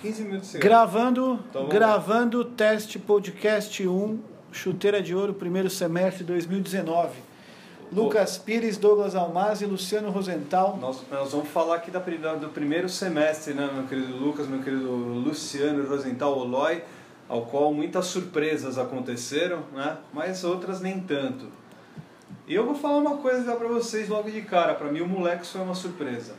15 minutos Gravando, Então gravando teste podcast 1, chuteira de ouro, primeiro semestre de 2019. Lucas Pires, Douglas Almaz e Luciano Rosenthal. Nós, nós vamos falar aqui da, do primeiro semestre, né, meu querido Lucas, meu querido Luciano Rosenthal Oloy, ao qual muitas surpresas aconteceram, né, mas outras nem tanto. E eu vou falar uma coisa já pra vocês logo de cara, pra mim o moleque foi uma surpresa.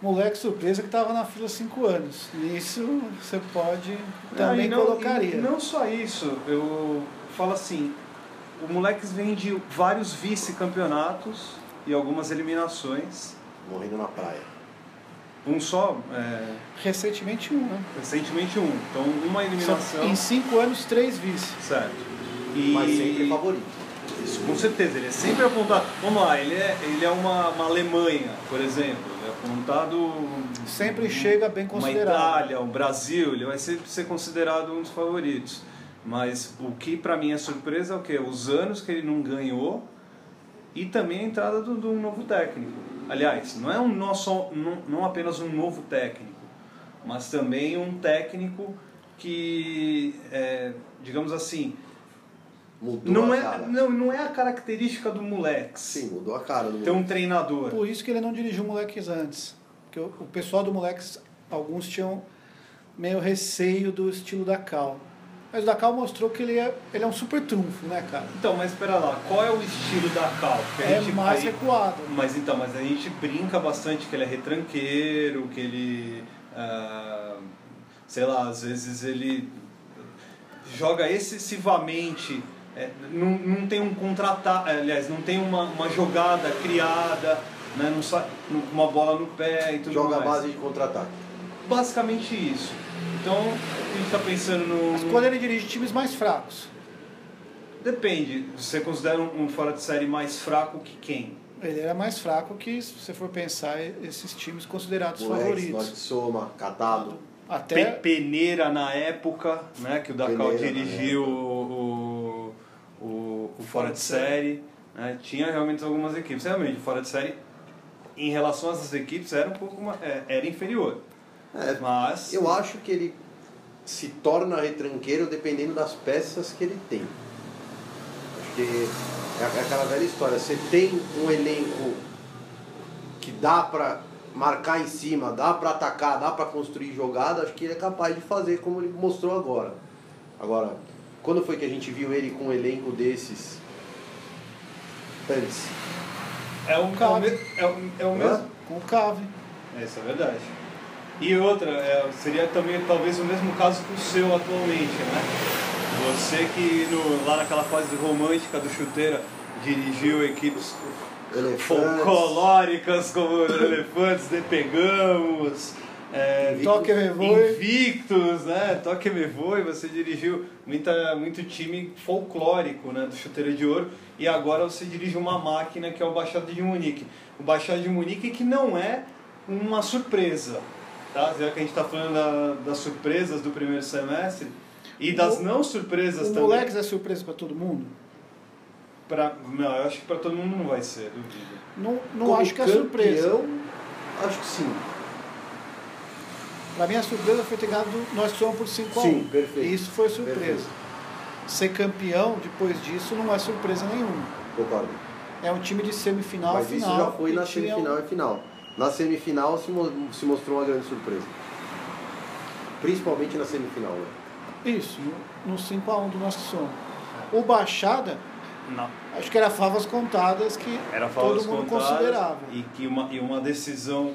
Moleque surpresa que estava na fila 5 anos. Nisso você pode também Ah, e não, colocaria. e não só isso, eu falo assim, o moleque vem de vários vice-campeonatos e algumas eliminações. Morrendo na praia. Um só, é, Recentemente um, né? recentemente um. Então uma eliminação. São, em 5 anos, três vice. Certo. E... Mas sempre é favorito. Isso, com certeza, ele é sempre apontado. Vamos lá, ele é, ele é uma, uma Alemanha, por exemplo. Ele apontado. Sempre chega bem Uma considerado. Itália, um Brasil, ele vai sempre ser considerado um dos favoritos. Mas o que pra mim é surpresa é o quê? Os anos que ele não ganhou e também a entrada do- de um novo técnico. Aliás, não é um nosso, não, não apenas um novo técnico, mas também um técnico que, é, digamos assim, Mudou não a é, cara. não, não é a característica do moleque. Sim, mudou a cara do Ter um treinador. Por isso que ele não dirigiu Moleques antes. Porque o, o pessoal do Moleques, alguns tinham meio receio do estilo da Cal. Mas o da Cal mostrou que ele é, ele é um super trunfo, né, cara? Então, mas espera lá, qual é o estilo da Cal? Que a É gente- mais aí- recuado. Mas então, mas a gente brinca bastante que ele é retranqueiro, que ele. ah, sei lá, às vezes ele joga excessivamente. É, não, não tem um contra-ataque, aliás, não tem uma, uma jogada criada, né, não sai, com uma bola no pé e tudo Joga a mais. base de contra-ataque. Basicamente isso. Então, a gente está pensando no. Mas quando ele dirige times mais fracos, Depende, você considera um, um fora de série mais fraco que quem? ele era mais fraco que, se você for pensar, esses times considerados Moleques, favoritos. Norte Soma, Catado. Pe- Até Peneira na época, né, que o Peneira na dirigiu o Fora de Série. né, tinha realmente algumas equipes. Realmente, Fora de Série, em relação às equipes, era um pouco ma- é, era inferior. É, Mas. eu acho que ele se torna retranqueiro dependendo das peças que ele tem. Acho que é aquela velha história. Você tem um elenco que dá pra marcar em cima, dá pra atacar, dá pra construir jogada, acho que ele é capaz de fazer como ele mostrou agora. Agora, quando foi que a gente viu ele com um elenco desses antes? É o, é o, me- é o, é o Hã? mesmo. com o Cave. É, Isso é verdade. E outra, é, seria também talvez o mesmo caso que o seu atualmente, né? Você que no- lá naquela fase romântica do chuteira dirigiu equipes Elefantes. folclóricas como Elefantes de Pegamos, é. Toque me. Invictus, né? Toque me voe, você dirigiu muita, muito time folclórico né? do Chuteira de Ouro e agora você dirige uma máquina que é o Baixada de Munique. O Baixada de Munique que não é uma surpresa, tá? Já que a gente está falando da- das surpresas do primeiro semestre e das O- não surpresas O também. Moleques é surpresa para todo mundo? Pra, não, eu acho que para todo mundo não vai ser, duvido. Não, não Como acho que é surpresa. Acho que sim. Pra mim a surpresa foi ter ganhado do- nós somos por 5 a 1 Sim, perfeito. Isso foi surpresa. Perfeito. Ser campeão depois disso não é surpresa nenhuma. Concordo. É um time de semifinal Mas final. isso já foi e na um- semifinal e final. Na semifinal se, mo- se mostrou uma grande surpresa. Principalmente na semifinal. Né? Isso, no, no 5 a 1 do nosso som. O Baixada, Não. acho que era favas contadas que Era todo favas mundo contadas considerava. E, que uma, e uma decisão.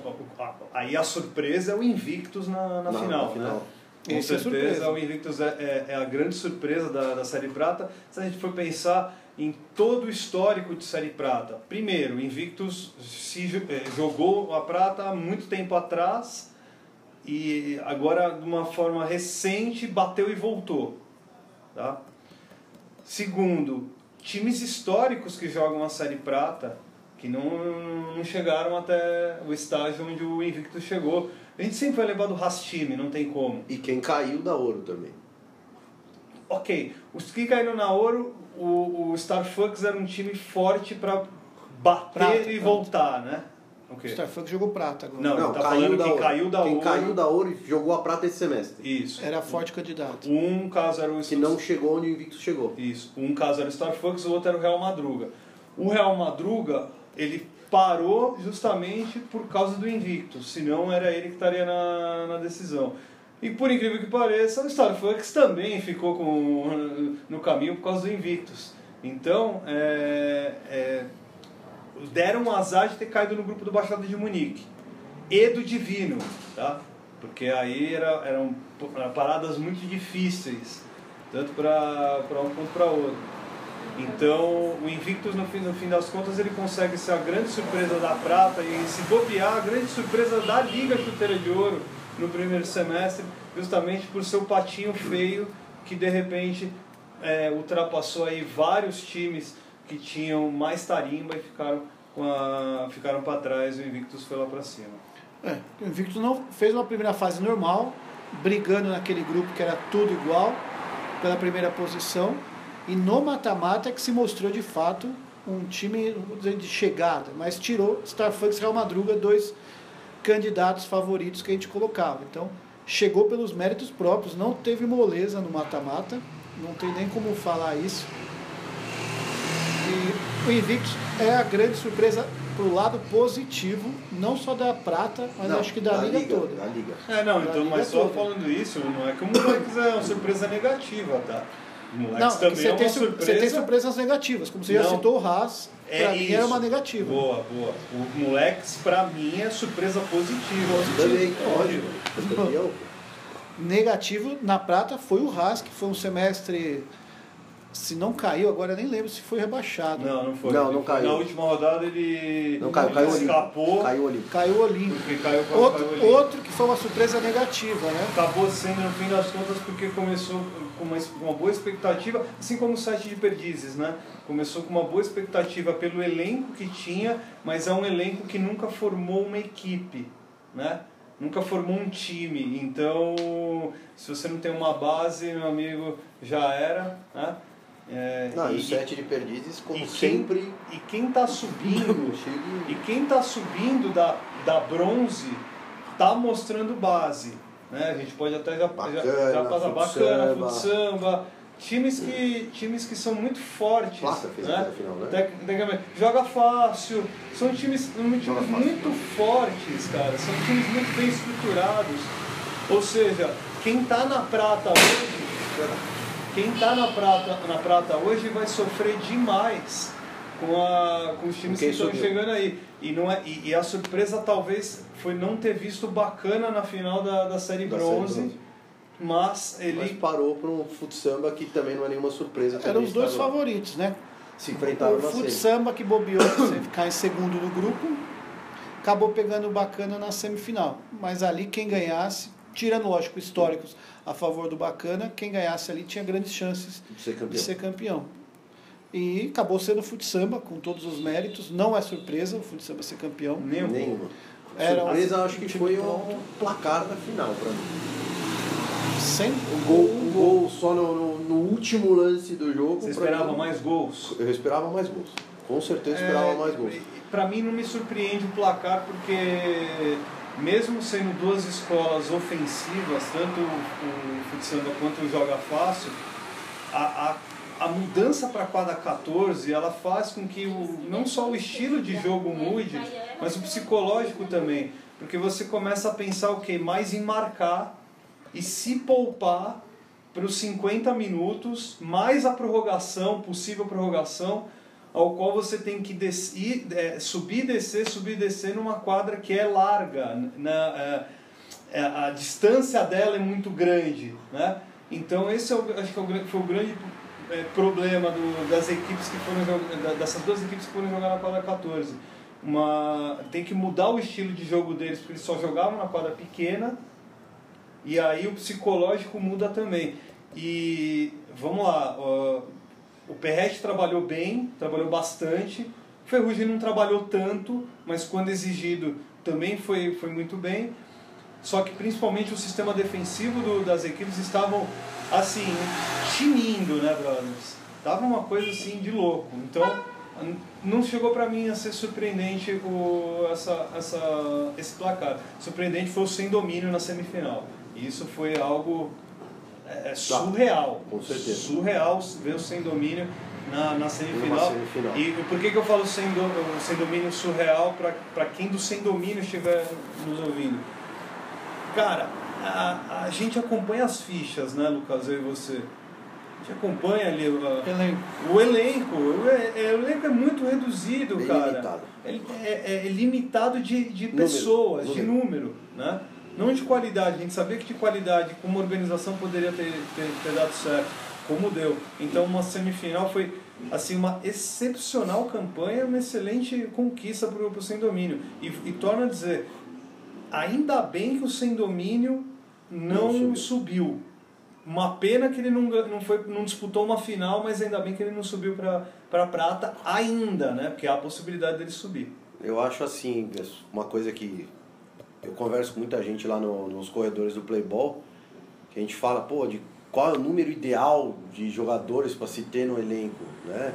Aí a surpresa é o Invictus na, na Na- final. na final. Né? Com é certeza surpresa. o Invictus é, é, é a grande surpresa da, da Série Prata. Se a gente for pensar em todo o histórico de Série Prata. Primeiro, o Invictus se eh, jogou a prata há muito tempo atrás e agora de uma forma recente bateu e voltou. Tá? Segundo, times históricos que jogam a Série Prata, que não, não chegaram até o estágio onde o Invictus chegou. A gente sempre vai lembrar do Rastime, não tem como. E quem caiu da ouro também. Ok, os que caíram na Ouro, o, o Star Fox era um time forte para bater Prata, e prata. voltar, né? O quê? Starfuck jogou prata agora. Não, ele tá falando que ouro. caiu da Quem ouro. caiu da ouro e jogou a prata esse semestre. Isso. Era forte candidato. Um caso era o Que não chegou onde o Invictus chegou. Isso. Um caso era o Star Fox, o outro era o Real Madruga. O Real Madruga, ele parou justamente por causa do Invictus, senão era ele que estaria na, na decisão. E por incrível que pareça, o Star Fox também ficou com, no caminho por causa do Invictus. Então, é, é, deram um azar de ter caído no grupo do Baixada de Munique e do Divino, tá? Porque aí era, eram paradas muito difíceis, tanto para um quanto para outro. Então, o Invictus, no fim, no fim das contas, ele consegue ser a grande surpresa da prata e se bobear, a grande surpresa da Liga Chuteira de Ouro no primeiro semestre, justamente por seu patinho feio, que de repente é, ultrapassou aí vários times que tinham mais tarimba e ficaram, a, ficaram para trás e o Invictus foi lá para cima. É, o Invictus não fez uma primeira fase normal, brigando naquele grupo que era tudo igual, pela primeira posição, e no mata-mata é que se mostrou de fato um time dizer de chegada, mas tirou Starfucks e Real Madruga, dois candidatos favoritos que a gente colocava. Então, chegou pelos méritos próprios, não teve moleza no mata-mata, não tem nem como falar isso. O Invictus é a grande surpresa pro lado positivo, não só da prata, mas Não, acho que da, liga, toda. Da liga. É, não, Da então, liga mas só toda. falando isso, não é que o Moleques é uma surpresa negativa, tá? O Não, Moleques que também você, é uma tem, sur- surpresa. você tem surpresas negativas, como você já Não. citou o Haas, É pra mim era isso. uma negativa. Boa, boa. O Moleques, pra mim, é surpresa positiva. Também, É. Campeão. Negativo na prata foi o Haas, que foi um semestre, se não caiu, agora eu nem lembro se foi rebaixado. Não, não foi. Não, não foi- caiu. Na última rodada ele, Não caiu, ele caiu escapou. Caiu Olímpico. Caiu Olímpico. Porque caiu quando Outro, caiu outro que foi uma surpresa negativa, né? Acabou sendo, no fim das contas, porque começou com uma, com uma boa expectativa, assim como o site de Perdizes, né? Começou com uma boa expectativa pelo elenco que tinha, mas é um elenco que nunca formou uma equipe, né? Nunca formou um time. Então, se você não tem uma base, meu amigo, já era, né? É, Não, e e- o set de perdizes, como e quem- sempre, E quem tá subindo e quem está subindo da, da bronze está mostrando base. Né? A gente pode até já, Bacana, já, já passar bacana, futsamba. futsamba. Times que, times que são muito fortes. Fez né? final, né? Tecnicamente. Joga fácil. São times, times fácil. muito fortes, cara. São times muito bem estruturados. Ou seja, quem está na prata hoje quem está na prata, na prata hoje vai sofrer demais com, a, com os times quem que estão chegando aí. E, não é, e, e a surpresa talvez foi não ter visto bacana na final da, da série Da série bronze, bronze. mas ele. Mas parou para um futsamba que também não é nenhuma surpresa. Eram os dois estadual. favoritos, né? Se enfrentaram o na Fut série. Samba que bobeou pra você ficar em segundo no grupo, acabou pegando bacana na semifinal. Mas ali quem ganhasse, tirando lógico históricos a favor do bacana, quem ganhasse ali tinha grandes chances De ser de campeão. ser campeão. E acabou sendo o Fut Samba com todos os méritos. Não é surpresa o Fut Samba ser campeão. Nem um. Nenhuma. Era um- Surpresa, acho um que time foi pronto. o placar da final para mim. Sem Um gol, um gol só no, no- no último lance do jogo. Você esperava mim, mais gols? Eu esperava mais gols. Com certeza esperava É, mais gols. Para mim não me surpreende o placar porque mesmo sendo duas escolas ofensivas, tanto o futsal quanto o joga fácil, a, a, a mudança para a quadra 14 ela faz com que o, não só o estilo de jogo mude, mas o psicológico também, porque você começa a pensar o que mais em marcar e se poupar para os 50 minutos, mais a prorrogação, possível prorrogação, ao qual você tem que é, subir e descer, subir descer numa quadra que é larga, na, é, é, a distância dela é muito grande, né? Então esse é o, acho que é o foi o grande problema do, das equipes que foram dessas duas equipes que foram jogar na quadra 14. Uma, tem que mudar o estilo de jogo deles, porque eles só jogavam na quadra pequena, e aí o psicológico muda também. E vamos lá, ó, o Perret trabalhou bem, trabalhou bastante. O Ferrugem não trabalhou tanto, mas quando exigido também foi, foi muito bem. Só que principalmente o sistema defensivo do- das equipes estavam assim, tinindo, né, brothers? Tava uma coisa assim de louco. Então não chegou para mim a ser surpreendente o, essa, essa, esse placar. Surpreendente foi o sem domínio na semifinal. Isso foi algo é, é surreal. Com certeza. Surreal ver o sem domínio na, na semifinal. semifinal. E por que, que eu falo sem, do, sem domínio surreal para quem do sem domínio estiver nos ouvindo? Cara, a, a gente acompanha as fichas, né, Lucas, eu e você. A gente acompanha ali o, elenco. o elenco. O, é, o elenco é muito reduzido, Bem cara. limitado. Ele é, é, é limitado de, de pessoas, número. de número, né? Não de qualidade. A gente sabia que de qualidade, como organização, poderia ter, ter, ter dado certo, como deu. Então, uma semifinal foi assim uma excepcional campanha, uma excelente conquista para o Sem Domínio. E, e torna a dizer, ainda bem que o Sem Domínio não, Não subiu. subiu. Uma pena que ele não, não, foi, não disputou uma final, mas ainda bem que ele não subiu para prata ainda, né? Porque há a possibilidade dele subir. Eu acho assim, uma coisa que eu converso com muita gente lá no- nos corredores do Playball, que a gente fala, pô, de qual é o número ideal de jogadores para se ter no elenco, né?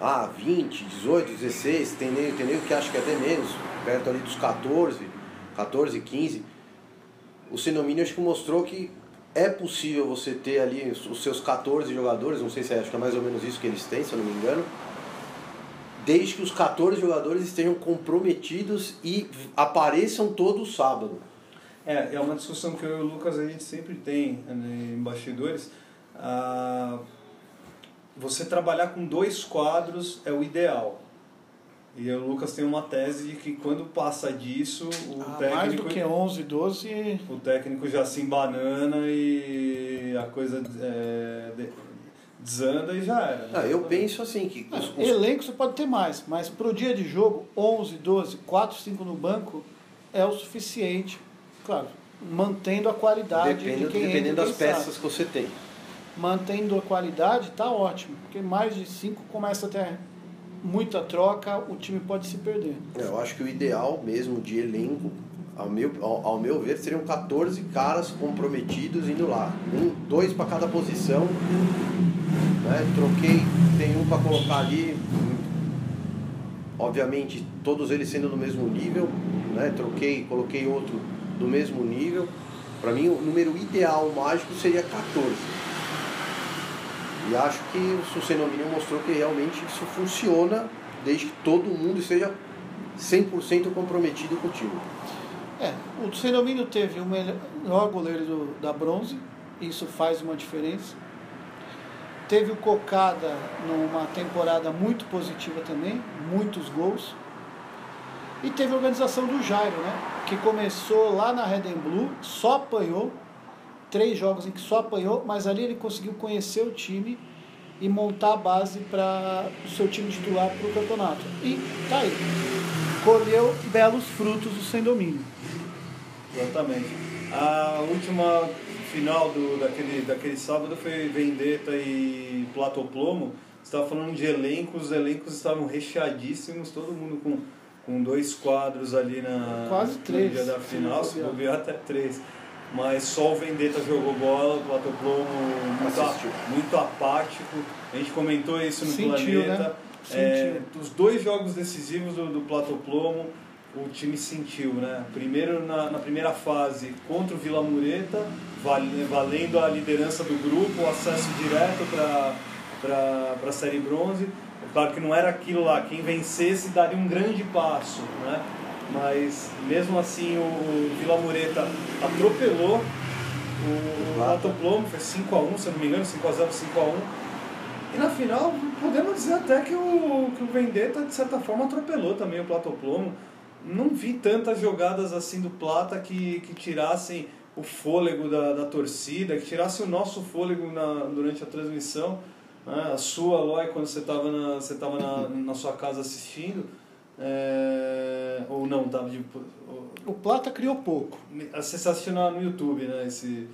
Ah, 20, 18, 16, tem nego, tem nego que acha que é até menos, perto ali dos 14, 14, 15. O Senomínio acho que mostrou que é possível você ter ali os os seus 14 jogadores, não sei se é, acho que é mais ou menos isso que eles têm, se eu não me engano, desde que os 14 jogadores estejam comprometidos e apareçam todo sábado. É, é uma discussão que eu e o Lucas a gente sempre tem né, em bastidores. Ah, você trabalhar com dois quadros é o ideal. E o Lucas tem uma tese de que quando passa disso, o Ah, técnico mais do que 11, 12. o técnico já se embanana e a coisa é, desanda e já era. né? Ah, eu penso assim que os- os- Elenco você pode ter mais, mas pro dia de jogo, 11, 12, 4, 5 no banco é o suficiente. Claro, mantendo a qualidade dependendo, de quem dependendo entra, das peças que você tem. Mantendo a qualidade, tá ótimo. Porque mais de 5 começa a ter muita troca, o time pode se perder. Eu acho que o ideal mesmo de elenco, ao meu, ao, ao meu ver, seriam 14 caras comprometidos indo lá. Um, dois para cada posição. Né? Troquei, tem um para colocar ali. Obviamente, todos eles sendo do mesmo nível. Né? Troquei, coloquei outro do mesmo nível. Para mim, o número ideal mágico seria 14. E acho que o Sucenomínio mostrou que realmente isso funciona desde que todo mundo esteja 100% comprometido com o time. É, o Senomínio teve o melhor goleiro do- da bronze, isso faz uma diferença. Teve o Cocada numa temporada muito positiva também, muitos gols. E teve a organização do Jairo, né? Que começou lá na Red and Blue, só apanhou, três jogos em que só apanhou, mas ali ele conseguiu conhecer o time e montar a base para o seu time titular para o campeonato. E tá aí. Colheu belos frutos do sem domínio. Exatamente. A última final do, daquele, daquele sábado foi Vendetta e Platoplomo. Você estava falando de elencos, os elencos estavam recheadíssimos, todo mundo com, com dois quadros ali na, Quase três, no dia da final, se bobear. até três. Mas só o Vendetta jogou bola, o Platoplomo muito, a- muito apático. A gente comentou isso no Sentiu, Planeta. né? É, os dois jogos decisivos do, do Platoplomo, o time sentiu, né? Primeiro na, na primeira fase contra o Vila Mureta, vale- valendo a liderança do grupo, o acesso direto para a Série Bronze. É claro que não era aquilo lá, quem vencesse daria um grande passo, né? Mas mesmo assim o, Vila Mureta atropelou o Plata. Platoplomo, foi 5x1, se eu não me engano, 5x0, 5x1. E na final, podemos dizer até que o, que o Vendetta, de certa forma, atropelou também o Platoplomo. Não vi tantas jogadas assim do Plata que, que tirassem o fôlego da, da torcida, que tirassem o nosso fôlego na, durante a transmissão. né? A sua, Loy, quando você estava na, você tava na, na sua casa assistindo. é, ou não, estava de. O Plata criou pouco. Você está assistindo no YouTube, né? Esse,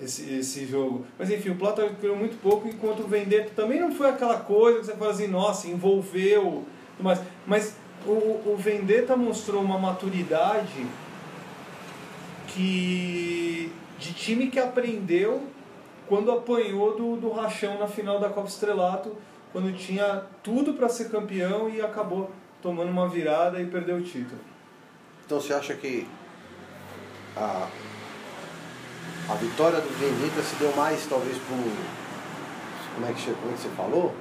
esse, esse jogo. Mas enfim, o Plata criou muito pouco, enquanto o Vendetta também não foi aquela coisa que você fala assim, nossa, envolveu. mais. Mas o, o Vendetta mostrou uma maturidade que de time que aprendeu quando apanhou do, do Rachão na final da Copa Estrelato quando tinha tudo para ser campeão e acabou tomando uma virada e perdeu o título. Então você acha que a, a vitória do Vendetta se deu mais talvez por. Como é que, você- como é que você falou?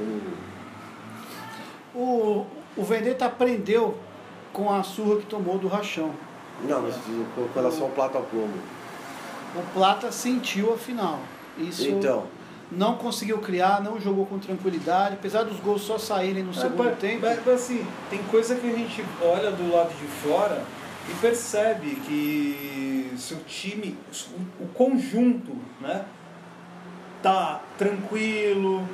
Um, O, o Vendetta aprendeu com a surra que tomou do Rachão. não, mas com relação ao plata ao plomo. O Plata sentiu a final. Isso Então, não conseguiu criar, não jogou com tranquilidade, apesar dos gols só saírem no segundo mas, tempo. mas, mas, assim, tem coisa que a gente olha do lado de fora e percebe que se o time, o, o conjunto, né, tá tranquilo,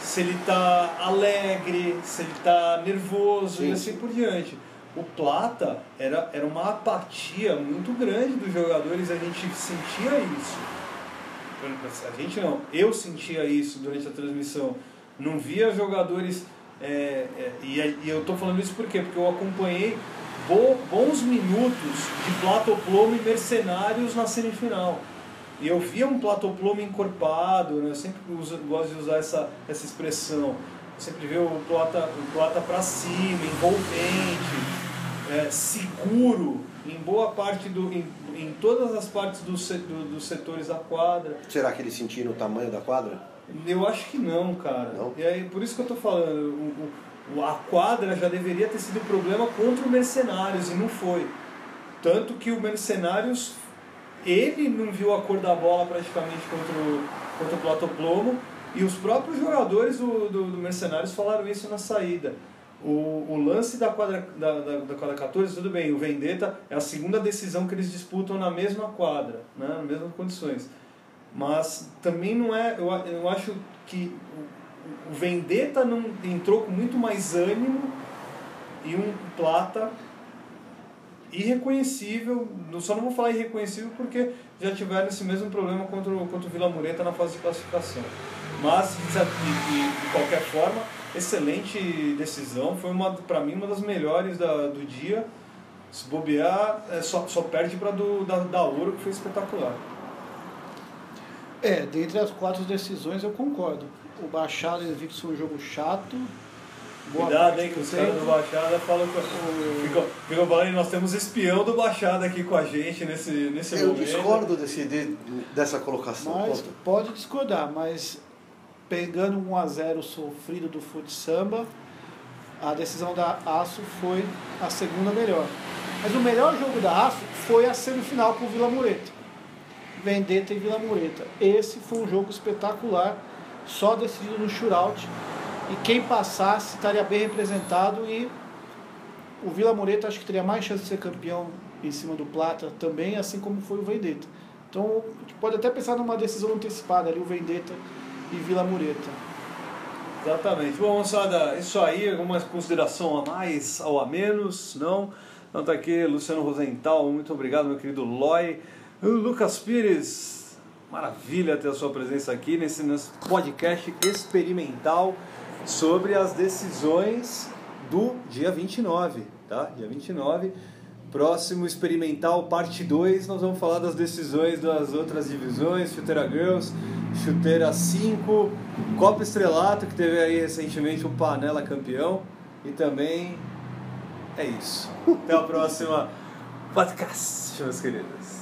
se ele tá alegre, se ele tá nervoso e Sim, assim por diante. O Plata era, era uma apatia muito grande dos jogadores, a gente sentia isso. A gente não, eu sentia isso durante a transmissão. Não via jogadores. é, é, e, e eu tô falando isso por quê? Porque eu acompanhei bo- bons minutos de Platoplomo e Mercenários na semifinal. E eu via um Platoplomo encorpado, né? eu sempre uso, gosto de usar essa, essa expressão. Eu sempre via o Plata, o plata para cima, envolvente, é, seguro em boa parte do. Em, em todas as partes do, do- dos setores da quadra. será que eles sentiram o tamanho da quadra? Eu acho que não, cara. Não? E aí, por isso que eu tô falando, o, o- a quadra já deveria ter sido problema contra o Mercenários e não foi. Tanto que o Mercenários, ele não viu a cor da bola praticamente contra o, contra o Platoplomo e os próprios jogadores do, do, do Mercenários falaram isso na saída. O, o lance da quadra, da, da, da quadra 14, tudo bem, o Vendetta é a segunda decisão que eles disputam na mesma quadra, né, nas mesmas condições. Mas também não é. Eu, eu acho que o, o Vendetta não entrou com muito mais ânimo e um Plata irreconhecível. Só não vou falar irreconhecível porque já tiveram esse mesmo problema contra o, contra o Vila Mureta na fase de classificação. Mas, de, de- de qualquer forma, excelente decisão. Foi, para mim, uma das melhores da, do dia. Se bobear, é, só, só perde para da, da Ouro, que foi espetacular. É, dentre as quatro decisões eu concordo. O Baixada e Invictus foi um jogo chato. Cuidado aí que do os caras do Baixada falam que. Ficam, ficam falando, nós temos espião do Baixada aqui com a gente nesse, nesse Eu momento. discordo desse, de- dessa colocação. Mas pode discordar, mas pegando um 1x0 sofrido do Fute Samba, a decisão da Aço foi a segunda melhor. Mas o melhor jogo da Aço foi a semifinal com o Vila Mureta. Vendetta e Vila Mureta. Esse foi um jogo espetacular, só decidido no shootout. E quem passasse estaria bem representado e o Vila Mureta acho que teria mais chance de ser campeão em cima do Plata também, assim como foi o Vendetta. Então, pode até pensar numa decisão antecipada ali, o Vendetta e Vila Mureta. Exatamente. Bom, moçada, isso aí, alguma consideração a mais ou a menos? Não? Então tá aqui, Luciano Rosenthal, muito obrigado, meu querido Loy. Lucas Pires, maravilha ter a sua presença aqui nesse, nesse podcast experimental sobre as decisões do dia 29, tá? Dia 29. Próximo experimental, parte 2, nós vamos falar das decisões das outras divisões, Chuteira Girls, Chuteira 5, Copa Estrelato, que teve aí recentemente o Panela campeão, e também é isso. Até a próxima podcast, meus queridos.